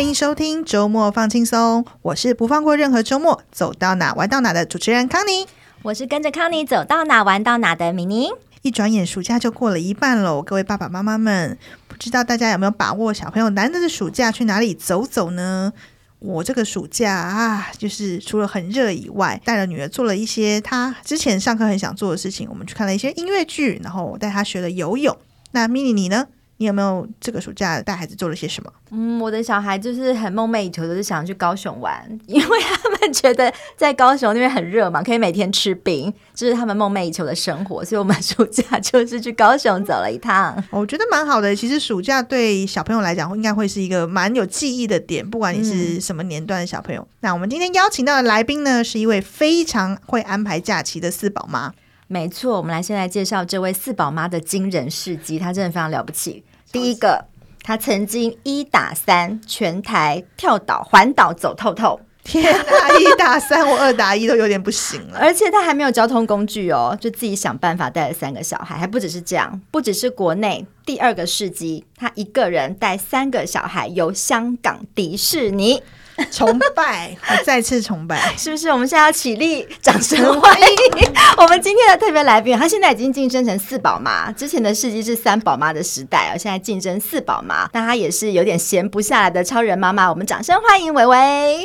欢迎收听周末放轻松，我是不放过任何周末，走到哪玩到哪的主持人康妮，我是跟着康妮走到哪玩到哪的米妮。一转眼暑假就过了一半喽，各位爸爸妈妈们，不知道大家有没有把握小朋友难得的暑假去哪里走走呢？我这个暑假啊，就是除了很热以外，带了女儿做了一些她之前上课很想做的事情。我们去看了一些音乐剧，然后我带她学了游泳。那 mini 你呢？你有没有这个暑假带孩子做了些什么？嗯，我的小孩就是很梦寐以求的，是想去高雄玩，因为他们觉得在高雄那边很热嘛，可以每天吃冰，这、就是他们梦寐以求的生活。所以，我们暑假 就是去高雄走了一趟。我觉得蛮好的。其实暑假对小朋友来讲，应该会是一个蛮有记忆的点，不管你是什么年段的小朋友。嗯、那我们今天邀请到的来宾呢，是一位非常会安排假期的四宝妈。没错，我们来先来介绍这位四宝妈的惊人事迹，她真的非常了不起。第一个，他曾经一打三全台跳岛环岛走透透。天哪，一打三我二打一都有点不行了。而且他还没有交通工具哦，就自己想办法带了三个小孩，还不只是这样，不只是国内第二个事迹，他一个人带三个小孩游香港迪士尼。崇拜，我 再次崇拜，是不是？我们现在要起立，掌声欢迎我们今天的特别来宾。他现在已经晋升成四宝妈，之前的事迹是三宝妈的时代，现在晋升四宝妈，但她也是有点闲不下来的超人妈妈。我们掌声欢迎伟伟，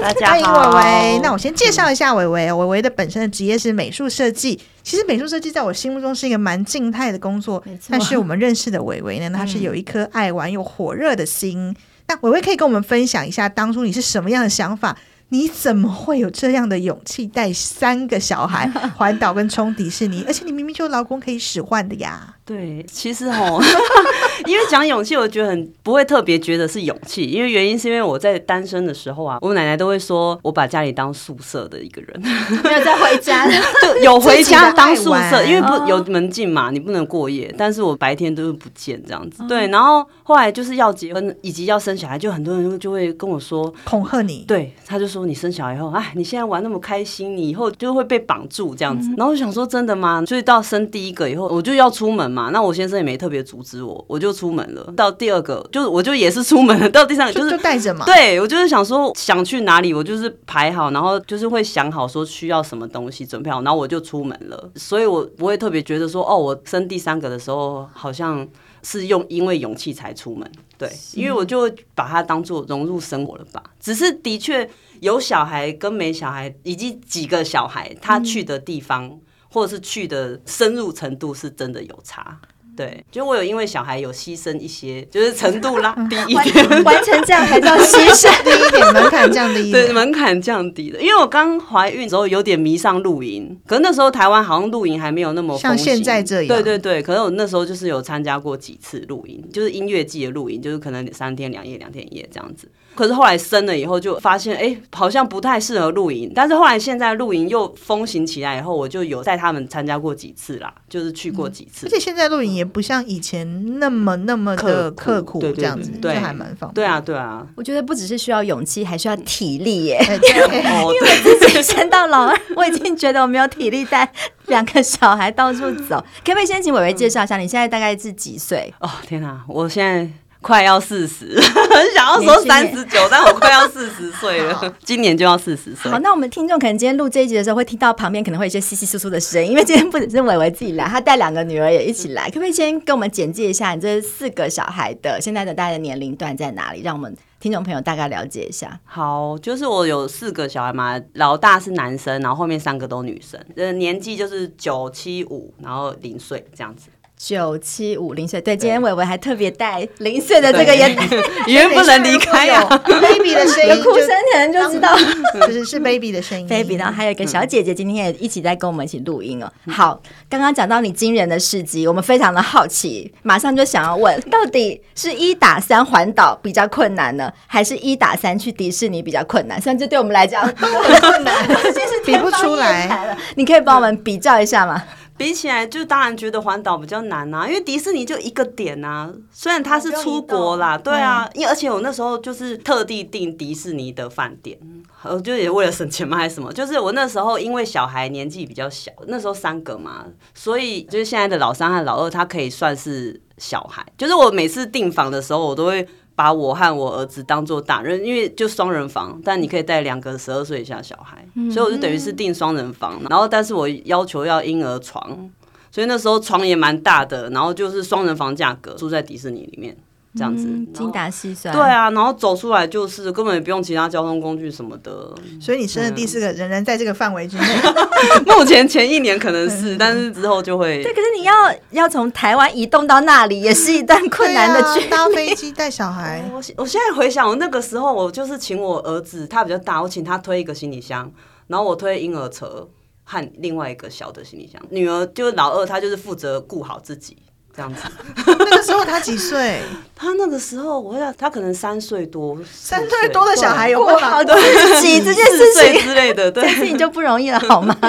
大家好，欢迎伟伟。那我先介绍一下伟伟。伟伟的本身的职业是美术设计。其实美术设计在我心目中是一个蛮静态的工作，但是我们认识的伟伟呢，他是有一颗爱玩又火热的心。那伟伟可以跟我们分享一下，当初你是什么样的想法？你怎么会有这样的勇气带三个小孩 环岛跟冲迪士尼？而且你明明就有老公可以使唤的呀。对，其实哦，因为讲勇气，我觉得很不会特别觉得是勇气，因为原因是因为我在单身的时候啊，我奶奶都会说我把家里当宿舍的一个人，没有再回家，就有回家当宿舍，因为不有门禁嘛，你不能过夜，但是我白天都是不见这样子。对，然后后来就是要结婚以及要生小孩，就很多人就会跟我说恐吓你，对，他就说你生小孩后，哎，你现在玩那么开心，你以后就会被绑住这样子。然后我想说真的吗？所以到生第一个以后，我就要出门嘛。那我先生也没特别阻止我，我就出门了。到第二个，就我就也是出门了。到第三个，就是就带着嘛。对，我就是想说想去哪里，我就是排好，然后就是会想好说需要什么东西准备好，然后我就出门了。所以我不会特别觉得说，哦，我生第三个的时候好像是用因为勇气才出门。对，因为我就把它当做融入生活了吧。只是的确有小孩跟没小孩，以及几个小孩，他去的地方。嗯或者是去的深入程度是真的有差，对，就我有因为小孩有牺牲一些，就是程度拉低 一点，完，完成这样才叫牺牲低一点，门槛降低，对，门槛降低了。因为我刚怀孕的时候有点迷上露营，可是那时候台湾好像露营还没有那么像现在这样，对对对。可是我那时候就是有参加过几次露营，就是音乐季的露营，就是可能三天两夜、两天一夜这样子。可是后来生了以后，就发现哎、欸，好像不太适合露营。但是后来现在露营又风行起来以后，我就有带他们参加过几次啦，就是去过几次。嗯、而且现在露营也不像以前那么那么的刻苦，这样子，对，还蛮方便。对啊，对啊。我觉得不只是需要勇气，还需要体力耶。因为自己生到老二，我已经觉得我没有体力带两个小孩到处走。可不可以先请伟伟介绍一下，你现在大概是几岁？哦，天哪，我现在。快要四十，很想要说三十九，但我快要四十岁了，今年就要四十岁。好，那我们听众可能今天录这一集的时候，会听到旁边可能会有一些稀稀疏疏的声音，因为今天不只是伟伟自己来，他带两个女儿也一起来。可不可以先跟我们简介一下你这四个小孩的现在的大概的年龄段在哪里，让我们听众朋友大概了解一下？好，就是我有四个小孩嘛，老大是男生，然后后面三个都女生，呃，年纪就是九七五，然后零岁这样子。九七五零岁，对，今天伟伟还特别带零岁的这个也，因为不能离开呀，baby 的声音，哭声可能就知道，就是是 baby 的声音，baby，然后还有一个小姐姐，今天也一起在跟我们一起录音哦。好，刚刚讲到你惊人的事迹，我们非常的好奇，马上就想要问，到底是一打三环岛比较困难呢，还是一打三去迪士尼比较困难？甚至对我们来讲都很困难，其 实比不出来，你可以帮我们比较一下吗？比起来，就当然觉得环岛比较难啊，因为迪士尼就一个点啊。虽然他是出国啦，对啊，因为而且我那时候就是特地订迪士尼的饭店，我就也为了省钱嘛，还是什么。就是我那时候因为小孩年纪比较小，那时候三个嘛，所以就是现在的老三和老二，他可以算是小孩。就是我每次订房的时候，我都会。把我和我儿子当做大人，因为就双人房，但你可以带两个十二岁以下小孩，所以我就等于是订双人房，然后但是我要求要婴儿床，所以那时候床也蛮大的，然后就是双人房价格住在迪士尼里面。这样子，精打细算。对啊，然后走出来就是根本也不用其他交通工具什么的。所以你生的第四个仍然在这个范围之内。目前前一年可能是，但是之后就会。对，可是你要要从台湾移动到那里，也是一段困难的 距离。搭飞机带小孩。我我现在回想，我那个时候我就是请我儿子，他比较大，我请他推一个行李箱，然后我推婴儿车和另外一个小的行李箱。女儿就是老二，她就是负责顾好自己。这样子，那个时候他几岁？他那个时候，我想他可能三岁多，三岁多的小孩有过好自己这件事情之类的，对，事情就不容易了，好吗？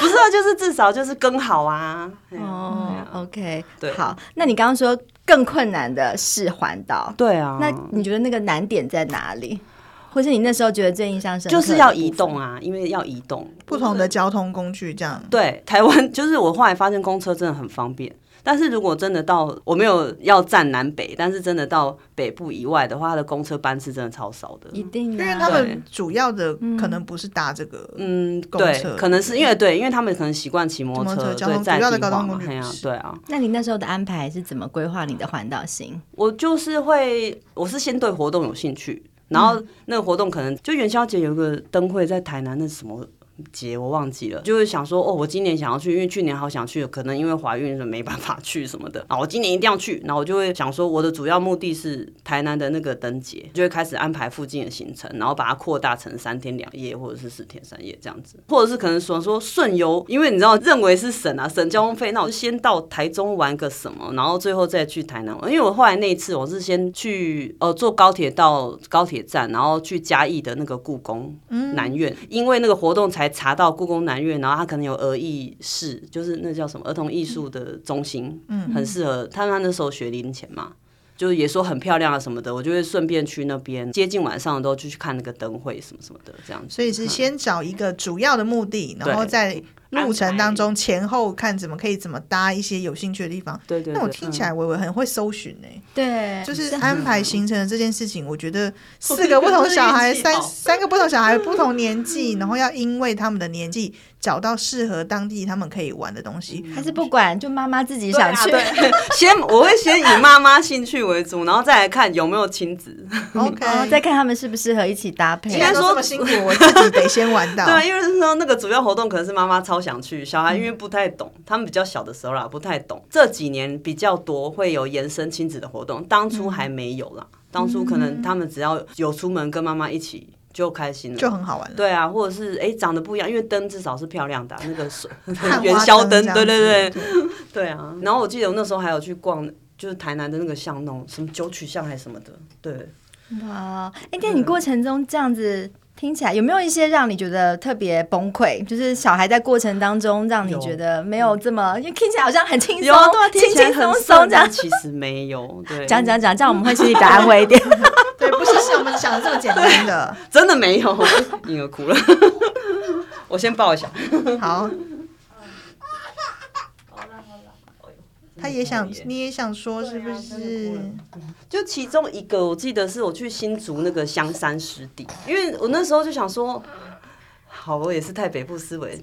不是啊，就是至少就是更好啊。哦，OK，对，好。那你刚刚说更困难的是环岛，对啊。那你觉得那个难点在哪里？或是你那时候觉得最印象深刻？就是要移动啊，因为要移动不同的交通工具，这样。对，台湾就是我后来发现公车真的很方便。但是如果真的到我没有要站南北，但是真的到北部以外的话，它的公车班次真的超少的。一定，因为他们主要的可能不是搭这个，嗯，公车，可能是因为对，因为他们可能习惯骑摩托车，交通主要的交通工具。对啊。那你那时候的安排是怎么规划你的环岛行？我就是会，我是先对活动有兴趣，然后那个活动可能就元宵节有个灯会在台南，那什么？节我忘记了，就是想说哦，我今年想要去，因为去年好想去，可能因为怀孕没办法 去什么的啊，我今年一定要去。然后我就会想说，我的主要目的是台南的那个灯节，就会开始安排附近的行程，然后把它扩大成三天两夜或者是四天三夜这样子，或者是可能说说顺游，因为你知道认为是省啊，省交通费，那我就先到台中玩个什么，然后最后再去台南玩。因为我后来那一次我是先去呃坐高铁到高铁站，然后去嘉义的那个故宫南院，因为那个活动才。查到故宫南院，然后他可能有儿艺室，就是那叫什么儿童艺术的中心，嗯，很适合他。他那时候学龄前嘛，就是也说很漂亮啊什么的，我就会顺便去那边，接近晚上的时候就去看那个灯会什么什么的，这样子。所以是先找一个主要的目的，嗯、然后再。路程当中前后看怎么可以怎么搭一些有兴趣的地方。对对，对。那我听起来维维很会搜寻呢、欸。对。就是安排行程的这件事情，我觉得四个不同小孩，三 三个不同小孩不同年纪，然后要因为他们的年纪找到适合当地他们可以玩的东西。还是不管，就妈妈自己想去。对啊、对 先我会先以妈妈兴趣为主，然后再来看有没有亲子。OK。然后再看他们适不适合一起搭配。应该说这么辛苦，我自己得先玩到。对，因为是说那个主要活动可能是妈妈超想去，小孩。因为不太懂，他们比较小的时候啦，不太懂。这几年比较多会有延伸亲子的活动，当初还没有啦。当初可能他们只要有出门跟妈妈一起就开心了，就很好玩了。对啊，或者是哎、欸、长得不一样，因为灯至少是漂亮的、啊，那个水 元宵灯，对对对，对，啊。然后我记得我那时候还有去逛，就是台南的那个巷弄，什么九曲巷还是什么的。对，哇，哎、欸，在你过程中这样子。听起来有没有一些让你觉得特别崩溃？就是小孩在过程当中让你觉得没有这么，因为听起来好像很轻松，轻轻松松这样。其实没有，对，讲讲讲，这样我们会心里比较安慰一点。对，不是像我们想的这么简单的，真的没有，婴儿哭了，我先抱一下，好。他也想，你也想说是不是？就其中一个，我记得是我去新竹那个香山湿地，因为我那时候就想说，好，我也是太北部思维，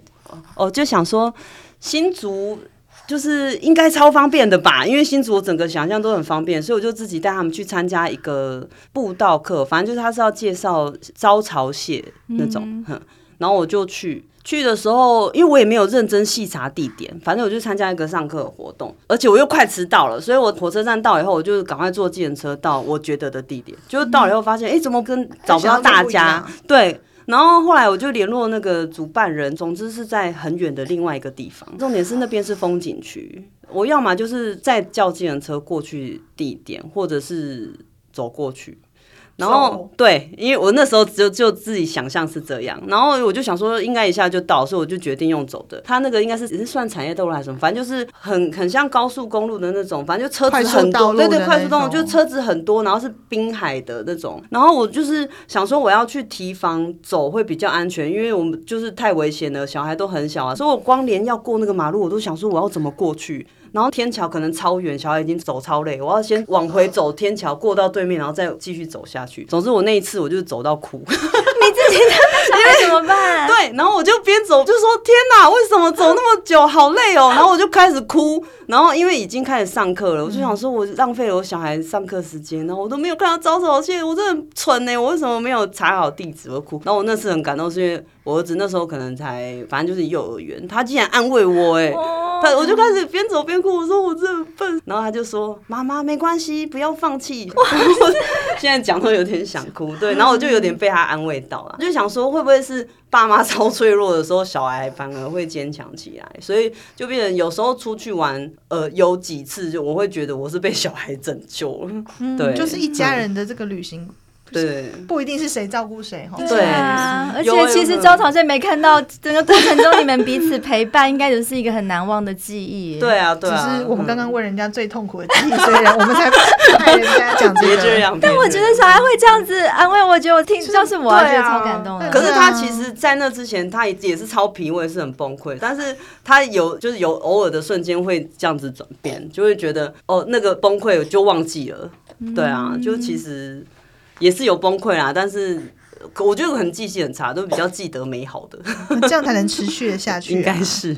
哦，就想说新竹就是应该超方便的吧，因为新竹我整个想象都很方便，所以我就自己带他们去参加一个步道课，反正就是他是要介绍招潮蟹那种，嗯，然后我就去。去的时候，因为我也没有认真细查地点，反正我就参加一个上课的活动，而且我又快迟到了，所以我火车站到以后，我就赶快坐计程车到我觉得的地点。就是到了以后发现，哎、欸，怎么跟找不到大家？对，然后后来我就联络那个主办人，总之是在很远的另外一个地方。重点是那边是风景区，我要么就是再叫计程车过去地点，或者是走过去。然后对，因为我那时候就就自己想象是这样，然后我就想说应该一下就到，所以我就决定用走的。他那个应该是也是算产业道路还是什么，反正就是很很像高速公路的那种，反正就车子很多，对对，快速道路就车子很多，然后是滨海的那种。然后我就是想说我要去提防走会比较安全，因为我们就是太危险了，小孩都很小啊，所以我光连要过那个马路，我都想说我要怎么过去。然后天桥可能超远，小孩已经走超累，我要先往回走天桥，过到对面，然后再继续走下去。总之我那一次我就走到哭。你自己在 那小孩怎么办？对，然后我就边走就说天哪，为什么走那么久，好累哦。然后我就开始哭，然后因为已经开始上课了，我就想说我浪费了我小孩上课时间，然后我都没有看到招手谢，我真的很蠢呢，我为什么没有查好地址？我哭。然后我那次很感动，是因为我儿子那时候可能才，反正就是幼儿园，他竟然安慰我，哎，他我就开始边走边哭，我说我真笨，然后他就说妈妈没关系，不要放弃。我现在讲都有点想哭，对，然后我就有点被他安慰到了，就想说会不会是爸妈超脆弱的时候，小孩反而会坚强起来，所以就变成有时候出去玩，呃，有几次就我会觉得我是被小孩拯救了，嗯、对，就是一家人的这个旅行。对，不一定是谁照顾谁哈。对啊，而且其实招潮线没看到整个过程中你们彼此陪伴，应该也是一个很难忘的记忆。对啊，对啊。只是我们刚刚问人家最痛苦的记忆，所以我们才 派人家讲这个。但我觉得小孩会这样子安慰，我觉得我听，就是我觉得超感动的。可是他其实，在那之前，他也也是超疲，我也是很崩溃。但是他有就是有偶尔的瞬间会这样子转变，就会觉得哦，那个崩溃就忘记了。对啊，就其实。也是有崩溃啦，但是我觉得可能记性很差，都比较记得美好的，这样才能持续的下去、啊。应该是。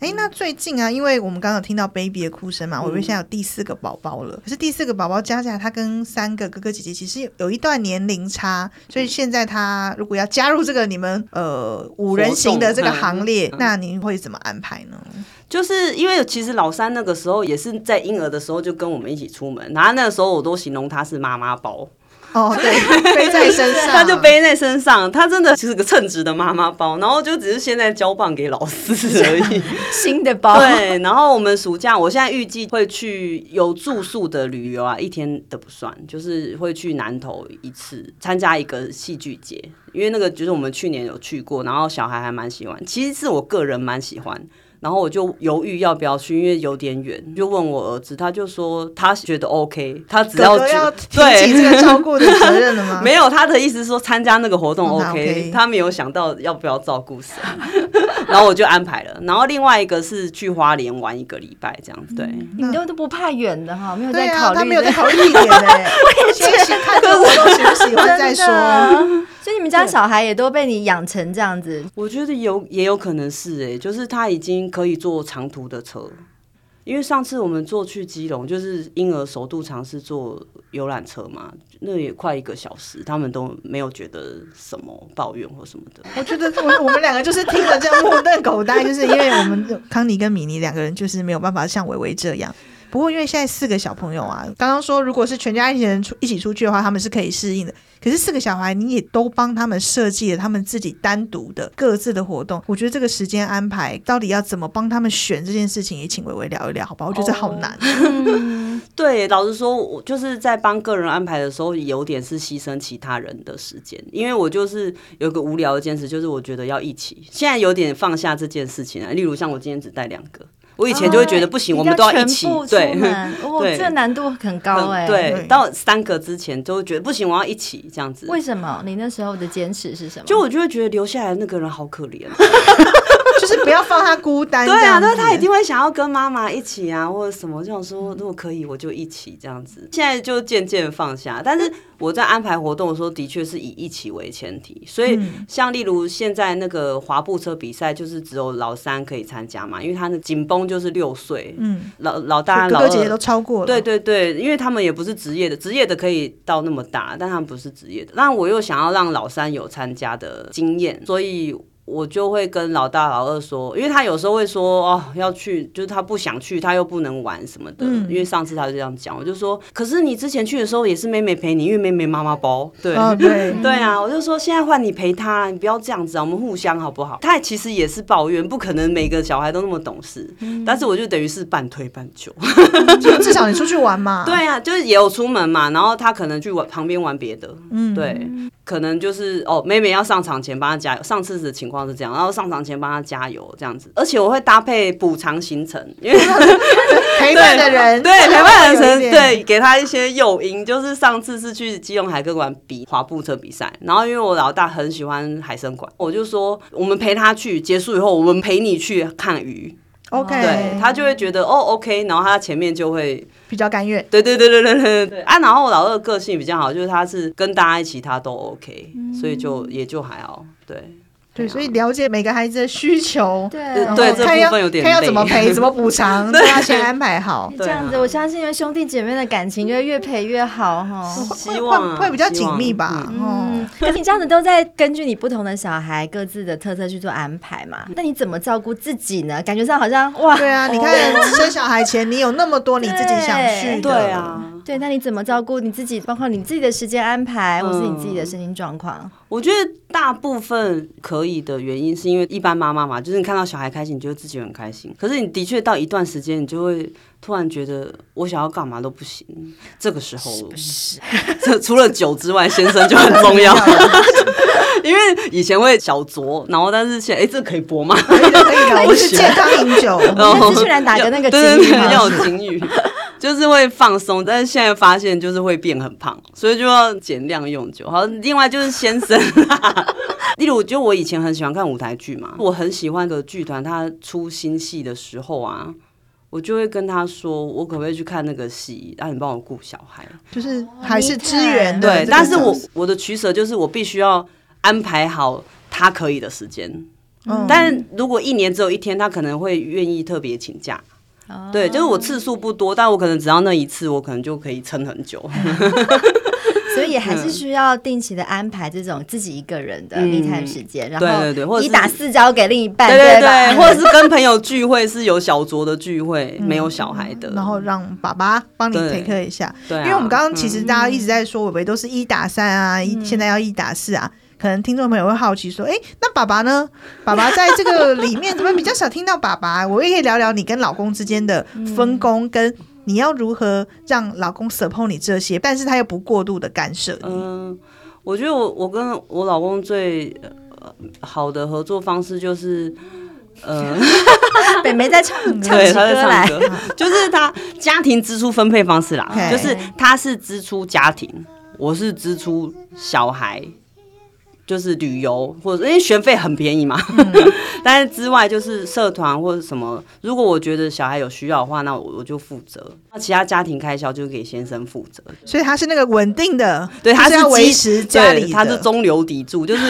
哎、欸，那最近啊，因为我们刚刚有听到 baby 的哭声嘛，我以为现在有第四个宝宝了。可是第四个宝宝加起来，他跟三个哥哥姐姐其实有一段年龄差，所以现在他如果要加入这个你们呃五人行的这个行列，嗯、那您会怎么安排呢？就是因为其实老三那个时候也是在婴儿的时候就跟我们一起出门，然后那个时候我都形容他是妈妈包。哦，对，背在身上，他就背在身上，他真的就是个称职的妈妈包，然后就只是现在交棒给老四 而已，新的包。对，然后我们暑假，我现在预计会去有住宿的旅游啊，一天都不算，就是会去南投一次，参加一个戏剧节，因为那个就是我们去年有去过，然后小孩还蛮喜欢，其实是我个人蛮喜欢。然后我就犹豫要不要去，因为有点远。就问我儿子，他就说他觉得 OK，他只要要提起这个照顾的责任了吗？没有，他的意思是说参加那个活动 OK，, okay. 他没有想到要不要照顾谁。然后我就安排了。然后另外一个是去花莲玩一个礼拜这样子。对，你都都不怕远的哈，没有在考虑、啊，他没有在考虑一点呢。我也先看着我都喜不喜欢再说。所以你们家小孩也都被你养成这样子？我觉得有也有可能是哎、欸，就是他已经可以坐长途的车，因为上次我们坐去基隆，就是婴儿首度尝试坐游览车嘛，那也快一个小时，他们都没有觉得什么抱怨或什么的。我觉得我我们两个就是听了这样目瞪口呆，就是因为我们康妮跟米妮两个人就是没有办法像维维这样。不过因为现在四个小朋友啊，刚刚说如果是全家一起人出一起出去的话，他们是可以适应的。可是四个小孩，你也都帮他们设计了他们自己单独的各自的活动。我觉得这个时间安排到底要怎么帮他们选这件事情，也请伟伟聊一聊，好不好？我觉得这好难。对，老实说，我就是在帮个人安排的时候，有点是牺牲其他人的时间，因为我就是有个无聊的坚持，就是我觉得要一起。现在有点放下这件事情啊，例如像我今天只带两个。我以前就会觉得不行，我们都要一起。对，对，这个难度很高哎。对，到三个之前都会觉得不行，我要一起这样子。为什么？你那时候的坚持是什么？就我就会觉得留下来那个人好可怜，就是不要放他孤单。对啊，那，他一定会想要跟妈妈一起啊，或者什么这样说。如果可以，我就一起这样子。现在就渐渐放下，但是。我在安排活动的时候，的确是以一起为前提，所以像例如现在那个滑步车比赛，就是只有老三可以参加嘛，因为他的紧绷就是六岁，嗯，老老大、老二、姐姐都超过了，对对对，因为他们也不是职业的，职业的可以到那么大，但他们不是职业的，那我又想要让老三有参加的经验，所以。我就会跟老大老二说，因为他有时候会说哦要去，就是他不想去，他又不能玩什么的。嗯、因为上次他就这样讲，我就说，可是你之前去的时候也是妹妹陪你，因为妹妹妈妈包。对、哦、对对啊，我就说现在换你陪他，你不要这样子啊，我们互相好不好？他其实也是抱怨，不可能每个小孩都那么懂事，嗯、但是我就等于是半推半就，就至少你出去玩嘛。对啊，就是也有出门嘛，然后他可能去玩旁边玩别的，嗯，对。可能就是哦，妹妹要上场前帮她加油。上次的情况是这样，然后上场前帮她加油这样子。而且我会搭配补偿行程，因为 陪伴的人 对，对陪伴的人 对，给他一些诱因。就是上次是去基隆海科馆比滑步车比赛，然后因为我老大很喜欢海参馆，我就说我们陪他去，结束以后我们陪你去看鱼。OK，对他就会觉得哦 OK，然后他前面就会比较甘愿。对对对对对对对啊！然后我老二个性比较好，就是他是跟大家一起他都 OK，嗯，所以就也就还好，对。对，所以了解每个孩子的需求，对对，看要看要怎么赔，怎么补偿，都要先安排好。这样子，我相信因为兄弟姐妹的感情就会越赔越好哈。希望会比较紧密吧。嗯，可是你这样子都在根据你不同的小孩各自的特色去做安排嘛？那你怎么照顾自己呢？感觉上好像哇，对啊，你看生小孩前你有那么多你自己想去的，对啊。对，那你怎么照顾你自己？包括你自己的时间安排，嗯、或是你自己的身心状况？我觉得大部分可以的原因，是因为一般妈妈嘛，就是你看到小孩开心，你就会自己很开心。可是你的确到一段时间，你就会突然觉得，我想要干嘛都不行。这个时候，是是 除了酒之外，先生就很重要。因为以前会小酌，然后但是现在，哎，这可以播吗？可以的，可以的。我是健康饮酒。然后居然打个那个对对对，要有警语。就是会放松，但是现在发现就是会变很胖，所以就要减量用酒。好，另外就是先生，例如就我以前很喜欢看舞台剧嘛，我很喜欢的剧团，他出新戏的时候啊，我就会跟他说，我可不可以去看那个戏，让你帮我顾小孩，就是还是支援的。对，但是我我的取舍就是我必须要安排好他可以的时间，嗯，但如果一年只有一天，他可能会愿意特别请假。对，就是我次数不多，但我可能只要那一次，我可能就可以撑很久。所以也还是需要定期的安排这种自己一个人的 me time 时间，然后对对对，一打四交给另一半，对对对，或者是跟朋友聚会是有小酌的聚会，没有小孩的，然后让爸爸帮你 take 一下。对，因为我们刚刚其实大家一直在说，伟伟都是一打三啊，一现在要一打四啊。可能听众朋友会好奇说：“哎，那爸爸呢？爸爸在这个里面怎么比较少听到爸爸？我也可以聊聊你跟老公之间的分工，跟你要如何让老公 support 你这些，但是他又不过度的干涉你。”嗯，我觉得我我跟我老公最好的合作方式就是，呃，北梅在唱唱起歌来，就是他家庭支出分配方式啦，就是他是支出家庭，我是支出小孩。就是旅游，或者因为学费很便宜嘛，嗯、但是之外就是社团或者什么。如果我觉得小孩有需要的话，那我我就负责。那其他家庭开销就给先生负责。所以他是那个稳定的，对，他是维持家里，他是中流砥柱。就是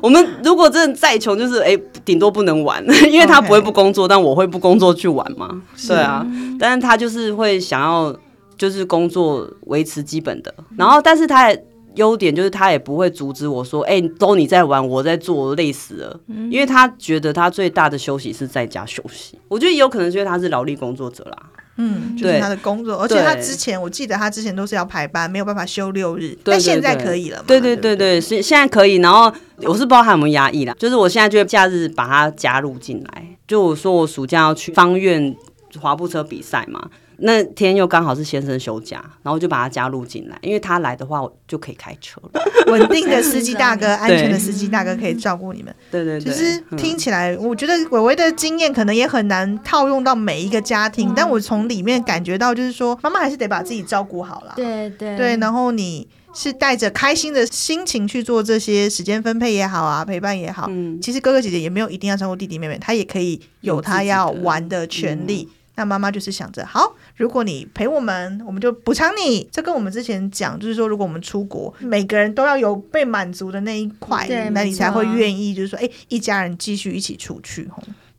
我们如果真的再穷，就是哎，顶多不能玩，因为他不会不工作，但我会不工作去玩嘛。对啊，但是他就是会想要就是工作维持基本的，然后但是他也。优点就是他也不会阻止我说，哎、欸，都你在玩，我在做，累死了。嗯、因为他觉得他最大的休息是在家休息。我觉得也有可能是因为他是劳力工作者啦。嗯，就是他的工作，而且他之前我记得他之前都是要排班，没有办法休六日，但现在可以了嘛。对对对对，现现在可以。然后我是不知道他有没有压抑啦，就是我现在就会假日把他加入进来。就我说我暑假要去方院滑步车比赛嘛。那天又刚好是先生休假，然后就把他加入进来，因为他来的话，我就可以开车了。稳定的司机大哥，安全的司机大哥可以照顾你们。对对对，其实听起来，我觉得伟伟的经验可能也很难套用到每一个家庭，嗯、但我从里面感觉到，就是说妈妈还是得把自己照顾好了。对对对，然后你是带着开心的心情去做这些时间分配也好啊，陪伴也好。嗯，其实哥哥姐姐也没有一定要照顾弟弟妹妹，他也可以有他要玩的权利。那妈妈就是想着，好，如果你陪我们，我们就补偿你。这跟我们之前讲，就是说，如果我们出国，每个人都要有被满足的那一块，那你才会愿意，就是说，哎，一家人继续一起出去。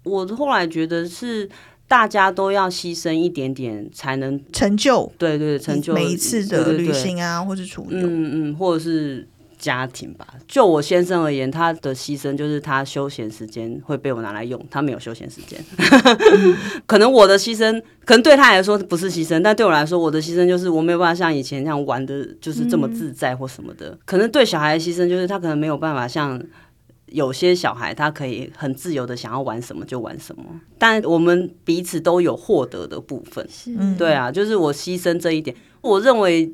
我后来觉得是大家都要牺牲一点点，才能成就。对对，成就每一次的旅行啊，或是出游，嗯嗯，或者是。家庭吧，就我先生而言，他的牺牲就是他休闲时间会被我拿来用，他没有休闲时间。可能我的牺牲，可能对他来说不是牺牲，但对我来说，我的牺牲就是我没有办法像以前那样玩的，就是这么自在或什么的。可能对小孩的牺牲，就是他可能没有办法像有些小孩，他可以很自由的想要玩什么就玩什么。但我们彼此都有获得的部分，对啊，就是我牺牲这一点，我认为。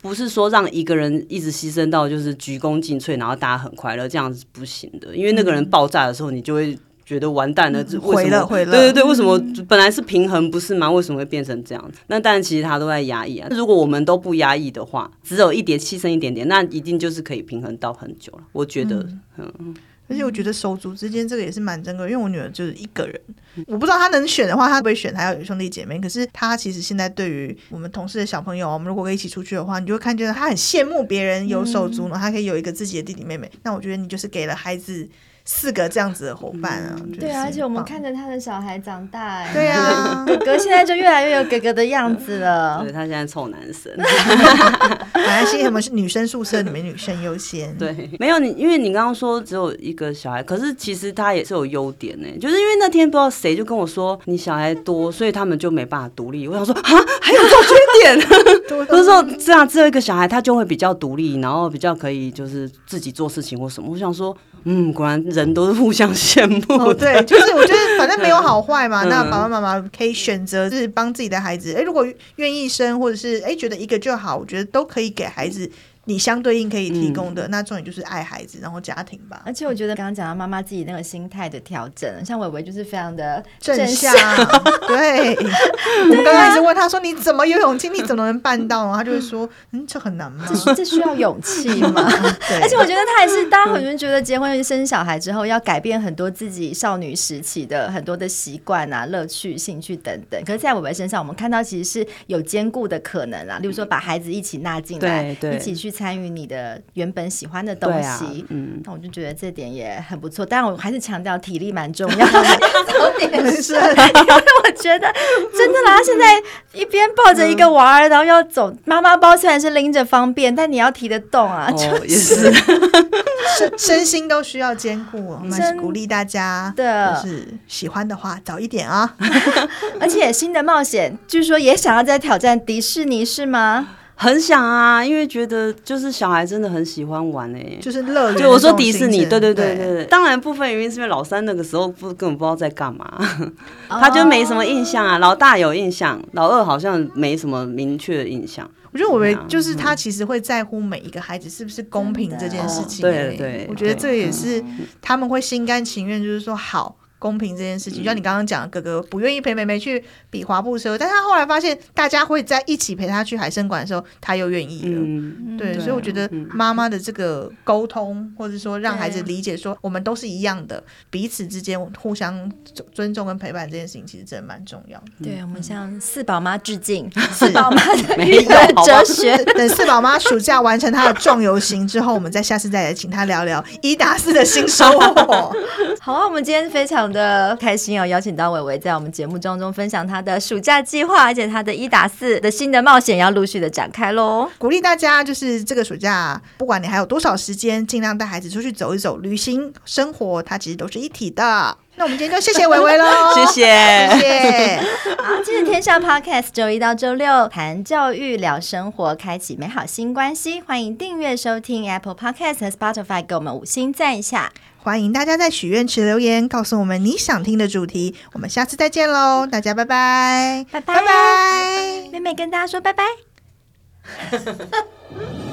不是说让一个人一直牺牲到就是鞠躬尽瘁，然后大家很快乐，这样子不行的。因为那个人爆炸的时候，你就会觉得完蛋了，嗯、毁了毁了。对对对，为什么本来是平衡不是吗？为什么会变成这样子？那但其实他都在压抑啊。如果我们都不压抑的话，只有一点牺牲一点点，那一定就是可以平衡到很久了。我觉得，嗯。嗯而且我觉得手足之间这个也是蛮珍贵，因为我女儿就是一个人，我不知道她能选的话，她会不会选她要有兄弟姐妹？可是她其实现在对于我们同事的小朋友，我们如果可以一起出去的话，你就会看见她很羡慕别人有手足呢，她可以有一个自己的弟弟妹妹。那我觉得你就是给了孩子。四个这样子的伙伴啊，嗯、对啊，而且我们看着他的小孩长大，对啊，哥哥现在就越来越有哥哥的样子了。对，他现在臭男生，本来是什么是女生宿舍里面女生优先，对，没有你，因为你刚刚说只有一个小孩，可是其实他也是有优点呢，就是因为那天不知道谁就跟我说你小孩多，所以他们就没办法独立。我想说啊，还有这种缺点？不是说这样只有一个小孩他就会比较独立，然后比较可以就是自己做事情或什么。我想说。嗯，果然人都是互相羡慕。哦，对，就是我觉得反正没有好坏嘛，那爸爸妈妈可以选择就是帮自己的孩子，哎，如果愿意生，或者是哎觉得一个就好，我觉得都可以给孩子。你相对应可以提供的，嗯、那重点就是爱孩子，然后家庭吧。而且我觉得刚刚讲到妈妈自己那个心态的调整，像伟伟就是非常的正向。对，我们刚刚一直问他说：“你怎么有勇气？你怎么能办到？”他就会说：“嗯，这很难吗？这这需要勇气 吗？”对。而且我觉得他也是，大家很多人觉得结婚生小孩之后要改变很多自己少女时期的很多的习惯啊、乐趣、兴趣等等。可是，在伟伟身上，我们看到其实是有兼顾的可能啊。例如说，把孩子一起纳进来，对，一起去。参与你的原本喜欢的东西，啊、嗯，那我就觉得这点也很不错。但我还是强调体力蛮重要的，早点睡。因为我觉得真的啦，现在一边抱着一个娃儿，然后要走妈妈包，虽然是拎着方便，但你要提得动啊，哦、也是 身身心都需要兼顾。我们是鼓励大家的，就是喜欢的话早一点啊。而且新的冒险，据说也想要再挑战迪士尼，是吗？很想啊，因为觉得就是小孩真的很喜欢玩哎、欸，就是乐园。就我说迪士尼，对对对对对。当然部分原因是因为老三那个时候不根本不知道在干嘛，他就没什么印象啊。老大有印象，老二好像没什么明确的印象。我觉得我们就是他其实会在乎每一个孩子是不是公平这件事情、欸。对对，我觉得这也是他们会心甘情愿，就是说好。公平这件事情，就像你刚刚讲，哥哥不愿意陪妹妹去比滑步车，但他后来发现大家会在一起陪他去海参馆的时候，他又愿意了。嗯、对，对，所以我觉得妈妈的这个沟通，或者说让孩子理解说我们都是一样的，彼此之间互相尊重跟陪伴这件事情，其实真的蛮重要的。对，我们向四宝妈致敬，四宝妈的育儿哲学。等四宝妈暑假完成她的壮游行之后，我们再下次再来请她聊聊一打四的新收获。好啊，我们今天非常的开心哦，邀请到伟伟在我们节目当中分享他的暑假计划，而且他的一打四的新的冒险要陆续的展开喽。鼓励大家，就是这个暑假，不管你还有多少时间，尽量带孩子出去走一走，旅行生活，它其实都是一体的。那我们今天就谢谢伟伟喽，谢谢谢谢。好，今日天下 Podcast 周一到周六谈教育聊生活，开启美好新关系。欢迎订阅收听 Apple Podcast 和 Spotify，给我们五星赞一下。欢迎大家在许愿池留言，告诉我们你想听的主题。我们下次再见喽，大家拜拜，拜拜拜拜，妹妹跟大家说拜拜。